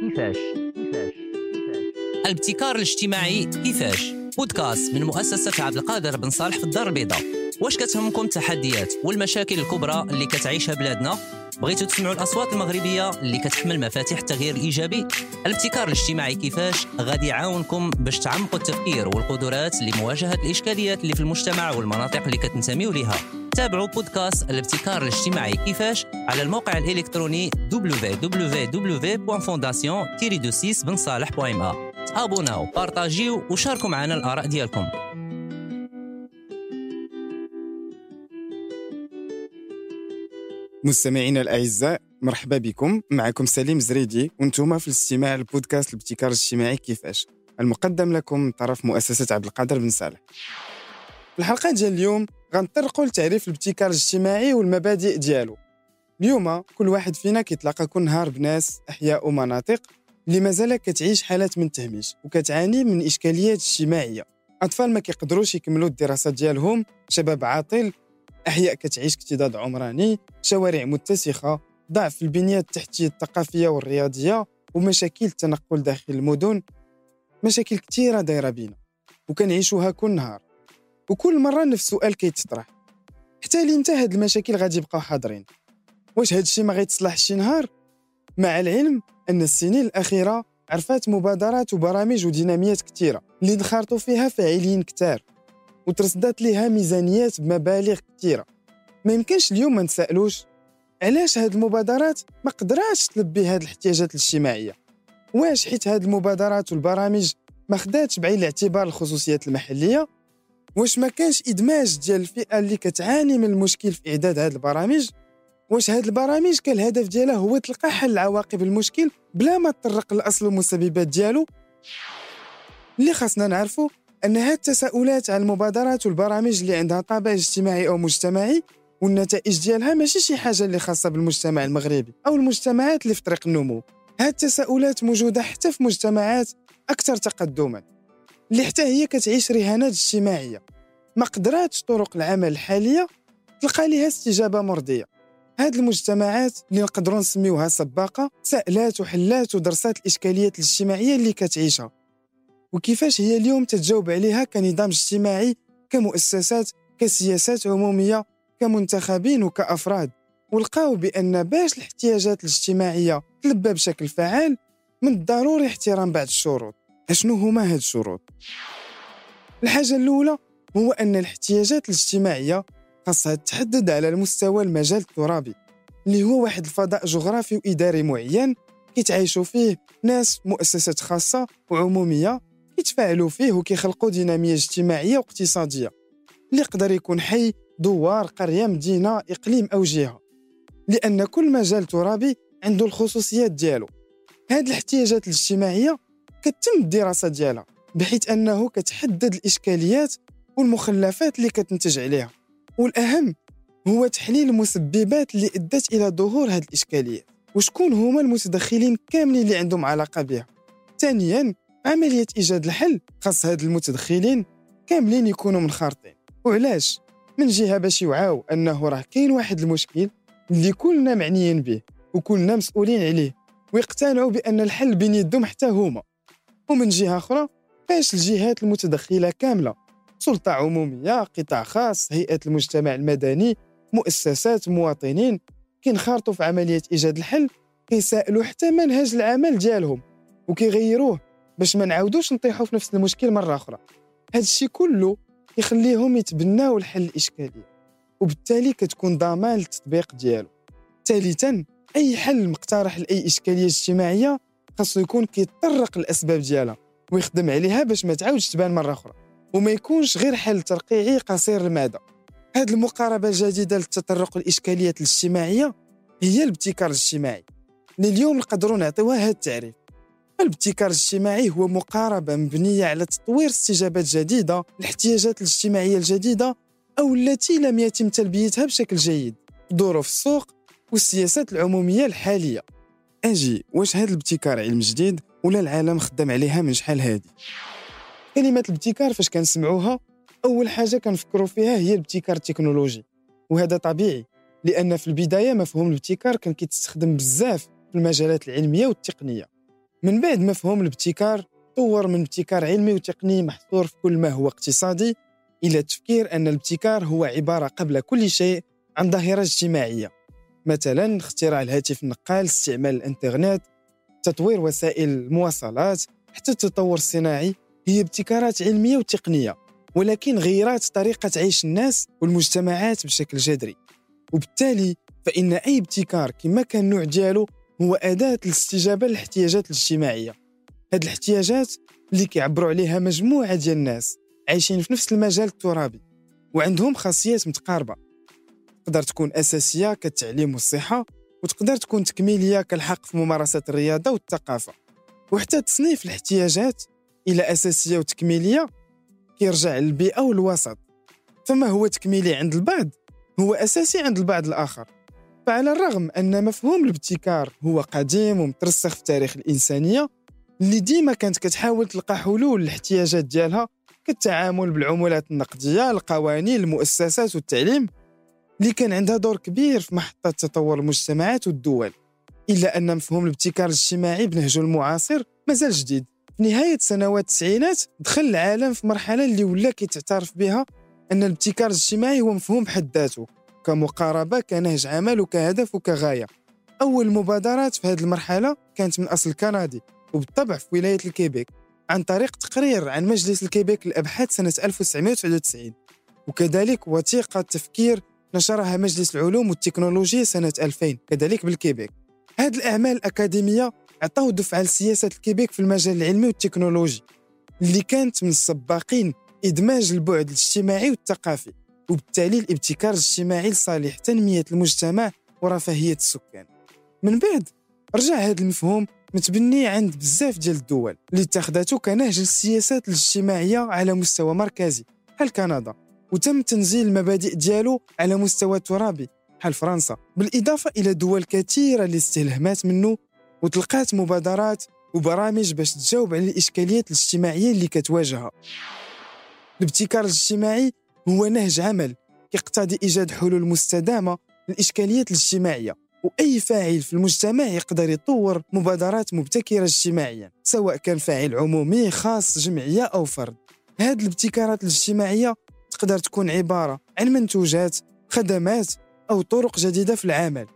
كيفاش؟ كيفاش الابتكار الاجتماعي كيفاش؟ بودكاست من مؤسسة عبد القادر بن صالح في الدار البيضاء. واش كتهمكم التحديات والمشاكل الكبرى اللي كتعيشها بلادنا؟ بغيتوا تسمعوا الأصوات المغربية اللي كتحمل مفاتيح التغيير الإيجابي؟ الابتكار الاجتماعي كيفاش؟ غادي يعاونكم باش تعمقوا التفكير والقدرات لمواجهة الإشكاليات اللي في المجتمع والمناطق اللي كتنتميوا ليها. تابعوا بودكاست الابتكار الاجتماعي كيفاش على الموقع الالكتروني www.fondation-26 تابوناو وشاركوا معنا الاراء ديالكم مستمعينا الاعزاء مرحبا بكم معكم سليم زريدي وأنتم في الاستماع لبودكاست الابتكار الاجتماعي كيفاش المقدم لكم من طرف مؤسسه عبد القادر بن صالح الحلقة ديال اليوم غنطرقوا لتعريف الابتكار الاجتماعي والمبادئ ديالو. اليوم كل واحد فينا كيتلاقى كل نهار بناس أحياء ومناطق اللي مازال كتعيش حالات من التهميش وكتعاني من إشكاليات اجتماعية. أطفال ما كيقدروش يكملوا الدراسات ديالهم شباب عاطل أحياء كتعيش اكتظاظ عمراني شوارع متسخة ضعف البنية التحتية الثقافية والرياضية ومشاكل التنقل داخل المدن مشاكل كثيره دايرة بينا وكنعيشوها كل نهار. وكل مرة نفس السؤال كيتطرح. حتى لمتى هاد المشاكل غادي يبقاو حاضرين. واش هاد الشيء ما غيتصلحش شي نهار؟ مع العلم أن السنين الأخيرة عرفات مبادرات وبرامج وديناميات كثيره اللي انخرطوا فيها فاعلين كتار. وترصدات ليها ميزانيات بمبالغ كثيره ما يمكنش اليوم ما نسألوش علاش هاد المبادرات ما قدراتش تلبي هاد الاحتياجات الاجتماعية؟ واش حيت هاد المبادرات والبرامج ما خداتش بعين الاعتبار الخصوصيات المحلية؟ واش ما كانش إدماج ديال الفئة اللي كتعاني من المشكل في إعداد هاد البرامج؟ واش هاد البرامج كان الهدف ديالها هو تلقى حل لعواقب المشكل بلا ما تطرق لأصل والمسببات ديالو؟ اللي خاصنا نعرفو أن هاد التساؤلات عن المبادرات والبرامج اللي عندها طابع اجتماعي أو مجتمعي والنتائج ديالها ماشي شي حاجة اللي خاصة بالمجتمع المغربي أو المجتمعات اللي في طريق النمو. هاد التساؤلات موجودة حتى في مجتمعات أكثر تقدما. اللي حتى هي كتعيش رهانات اجتماعية. ما قدراتش طرق العمل الحالية تلقى ليها استجابة مرضية. هاد المجتمعات اللي نقدروا نسميوها سباقة سألات وحلات ودرسات الإشكاليات الاجتماعية اللي كتعيشها. وكيفاش هي اليوم تتجاوب عليها كنظام اجتماعي كمؤسسات كسياسات عمومية كمنتخبين وكأفراد. ولقاو بأن باش الاحتياجات الاجتماعية تلبى بشكل فعال من الضروري احترام بعض الشروط. أشنو هما هاد الشروط؟ الحاجة الأولى هو أن الاحتياجات الاجتماعية خاصها تحدد على المستوى المجال الترابي اللي هو واحد الفضاء جغرافي وإداري معين كيتعايشوا فيه ناس مؤسسات خاصة وعمومية كيتفاعلوا فيه وكيخلقوا دينامية اجتماعية واقتصادية اللي يقدر يكون حي دوار قرية مدينة إقليم أو جهة لأن كل مجال ترابي عنده الخصوصيات ديالو. هاد الاحتياجات الاجتماعية كتم الدراسة ديالها بحيث أنه كتحدد الإشكاليات والمخلفات اللي كتنتج عليها. والأهم هو تحليل المسببات اللي أدت إلى ظهور هذه الإشكاليات وشكون هما المتدخلين كاملين اللي عندهم علاقة بها. ثانيا عملية إيجاد الحل خاص هاد المتدخلين كاملين يكونوا منخرطين. وعلاش؟ من جهة باش يوعاو أنه راه كاين واحد المشكل اللي كلنا معنيين به وكلنا مسؤولين عليه ويقتنعوا بأن الحل بين يدهم حتى هما. ومن جهة أخرى باش الجهات المتدخلة كاملة. سلطة عمومية قطاع خاص هيئة المجتمع المدني مؤسسات مواطنين. كينخرطوا في عملية إيجاد الحل كيسائلوا حتى منهج العمل ديالهم وكيغيروه باش ما نعاودوش نطيحوا في نفس المشكل مرة أخرى. هذا الشيء كله يخليهم يتبناو الحل الإشكالية وبالتالي كتكون ضمان التطبيق ديالو. ثالثا أي حل مقترح لأي إشكالية اجتماعية؟ خاصو يكون كيطرق الأسباب ديالها ويخدم عليها باش ما تعاودش تبان مرة أخرى وما يكونش غير حل ترقيعي قصير المدى. هذه المقاربة الجديدة للتطرق الإشكاليات الاجتماعية هي الابتكار الاجتماعي. اللي اليوم نقدروا نعطيوها هذا التعريف. الابتكار الاجتماعي هو مقاربة مبنية على تطوير استجابات جديدة الاحتياجات الاجتماعية الجديدة أو التي لم يتم تلبيتها بشكل جيد. ظروف السوق والسياسات العمومية الحالية. أجي واش هذا الابتكار علم جديد ولا العالم خدم عليها من شحال هادي؟ كلمة الابتكار فاش كنسمعوها أول حاجة كنفكروا فيها هي الابتكار التكنولوجي. وهذا طبيعي لأن في البداية مفهوم الابتكار كان كيتستخدم بزاف في المجالات العلمية والتقنية. من بعد مفهوم الابتكار طور من ابتكار علمي وتقني محصور في كل ما هو اقتصادي إلى التفكير أن الابتكار هو عبارة قبل كل شيء عن ظاهرة اجتماعية. مثلا اختراع الهاتف النقال استعمال الإنترنت تطوير وسائل المواصلات حتى التطور الصناعي هي ابتكارات علمية وتقنية ولكن غيرات طريقة عيش الناس والمجتمعات بشكل جذري. وبالتالي فإن أي ابتكار كما كان النوع ديالو هو أداة للاستجابة للاحتياجات الاجتماعية. هاد الاحتياجات اللي كيعبروا عليها مجموعة ديال الناس عايشين في نفس المجال الترابي وعندهم خاصيات متقاربة. تقدر تكون أساسية كالتعليم والصحة وتقدر تكون تكميلية كالحق في ممارسة الرياضة والثقافة. وحتى تصنيف الاحتياجات إلى أساسية وتكميلية كيرجع للبيئة والوسط. فما هو تكميلي عند البعض؟ هو أساسي عند البعض الآخر. فعلى الرغم أن مفهوم الابتكار هو قديم ومترسخ في تاريخ الإنسانية اللي ديما كانت كتحاول تلقى حلول للاحتياجات ديالها كالتعامل بالعملات النقدية القوانين المؤسسات والتعليم اللي كان عندها دور كبير في محطة تطور المجتمعات والدول إلا أن مفهوم الابتكار الاجتماعي بنهجه المعاصر مازال جديد. في نهاية سنوات التسعينات دخل العالم في مرحلة اللي ولا كيتعترف بها أن الابتكار الاجتماعي هو مفهوم بحد ذاته. كمقاربة كنهج عمل وكهدف وكغاية. أول مبادرات في هذه المرحلة كانت من أصل كندي وبالطبع في ولاية الكيبيك عن طريق تقرير عن مجلس الكيبيك للأبحاث سنة 1999 وكذلك وثيقة تفكير نشرها مجلس العلوم والتكنولوجيا سنة 2000 كذلك بالكيبيك. هذه الأعمال الأكاديمية عطاو دفعة لسياسة الكيبيك في المجال العلمي والتكنولوجي اللي كانت من السباقين إدماج البعد الاجتماعي والثقافي وبالتالي الابتكار الاجتماعي لصالح تنمية المجتمع ورفاهية السكان. من بعد رجع هذا المفهوم متبني عند بزاف ديال الدول اللي اتخذته كنهج للسياسات الاجتماعية على مستوى مركزي بحال كندا؟ وتم تنزيل المبادئ ديالو على مستوى ترابي بحال فرنسا. بالإضافة إلى دول كثيرة اللي استلهمات منه وتلقات مبادرات وبرامج باش تجاوب على الإشكاليات الاجتماعية اللي كتواجهها. الابتكار الاجتماعي هو نهج عمل يقتضي إيجاد حلول مستدامة للإشكاليات الاجتماعية وأي فاعل في المجتمع يقدر يطور مبادرات مبتكرة اجتماعيا سواء كان فاعل عمومي خاص جمعية أو فرد. هذه الابتكارات الاجتماعية تقدر تكون عبارة عن منتوجات خدمات أو طرق جديدة في العمل.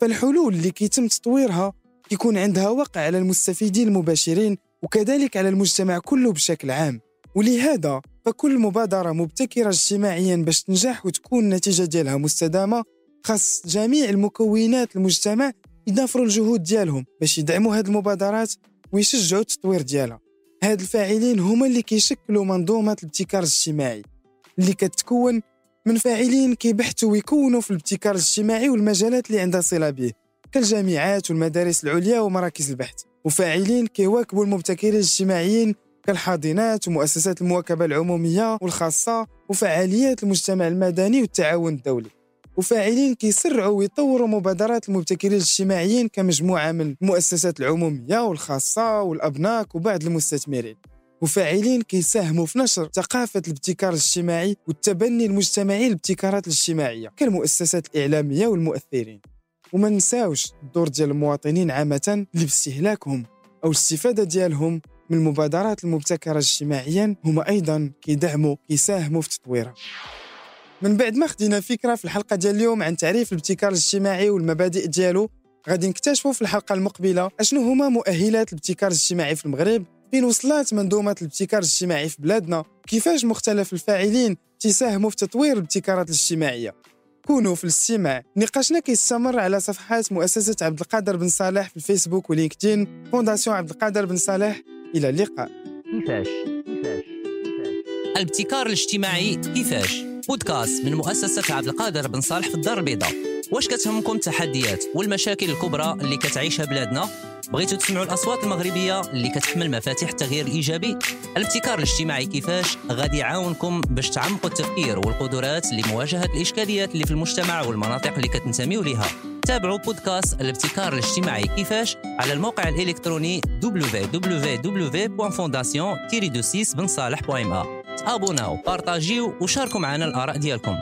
فالحلول اللي كيتم تطويرها يكون عندها وقع على المستفيدين المباشرين وكذلك على المجتمع كله بشكل عام. ولهذا فكل مبادرة مبتكرة اجتماعيا باش تنجح وتكون النتيجة ديالها مستدامة خاص جميع المكونات المجتمع يضافروا الجهود ديالهم باش يدعموا هذه المبادرات ويشجعوا التطوير ديالها. هاد الفاعلين هما اللي كيشكلوا منظومة الابتكار الاجتماعي. اللي كتكون من فاعلين كيبحثوا ويكونوا في الابتكار الاجتماعي والمجالات اللي عندها صلة به كالجامعات والمدارس العليا ومراكز البحث. وفاعلين كيواكبوا المبتكرين الاجتماعيين كالحاضنات ومؤسسات المواكبة العمومية والخاصة وفعاليات المجتمع المدني والتعاون الدولي. وفاعلين كيسرعوا ويطوروا مبادرات المبتكرين الاجتماعيين كمجموعة من المؤسسات العمومية والخاصة والأبناك وبعض المستثمرين. وفاعلين كيساهموا في نشر ثقافة الابتكار الاجتماعي والتبني المجتمعي للابتكارات الاجتماعية كالمؤسسات الإعلامية والمؤثرين. وما نساوش الدور ديال المواطنين عامة اللي باستهلاكهم أو الاستفادة ديالهم من المبادرات المبتكرة اجتماعيا هما أيضا كيدعموا كيساهموا في تطويرها. من بعد ما خدينا فكرة في الحلقة ديال اليوم عن تعريف الابتكار الاجتماعي والمبادئ ديالو غادي نكتشفوا في الحلقة المقبلة أشنو هما مؤهلات الابتكار الاجتماعي في المغرب فين وصلت منظومة الابتكار الاجتماعي في بلادنا. كيفاش مختلف الفاعلين تساهموا في تطوير الابتكارات الاجتماعية؟ كونوا في الاستماع. نقاشنا كيستمر على صفحات مؤسسة عبد القادر بن صالح في الفيسبوك و LinkedIn. Fondation عبد القادر بن صالح إلى اللقاء. كيفاش؟ الابتكار الاجتماعي كيفاش؟ بودكاست من مؤسسة عبد القادر بن صالح في الدار البيضاء. واش كتهمكم التحديات والمشاكل الكبرى اللي كتعيشها بلادنا؟ بغيتوا تسمعوا الأصوات المغربية اللي كتحمل مفاتيح التغيير الإيجابي. الابتكار الاجتماعي كيفاش؟ غادي يعاونكم باش تعمقوا التفكير والقدرات لمواجهة الإشكاليات اللي في المجتمع والمناطق اللي كتنتميوا ليها. تابعوا بودكاست الابتكار الاجتماعي كيفاش على الموقع الإلكتروني www.fondation-26 تابوناو بارطاجيو وشاركوا معنا الآراء ديالكم.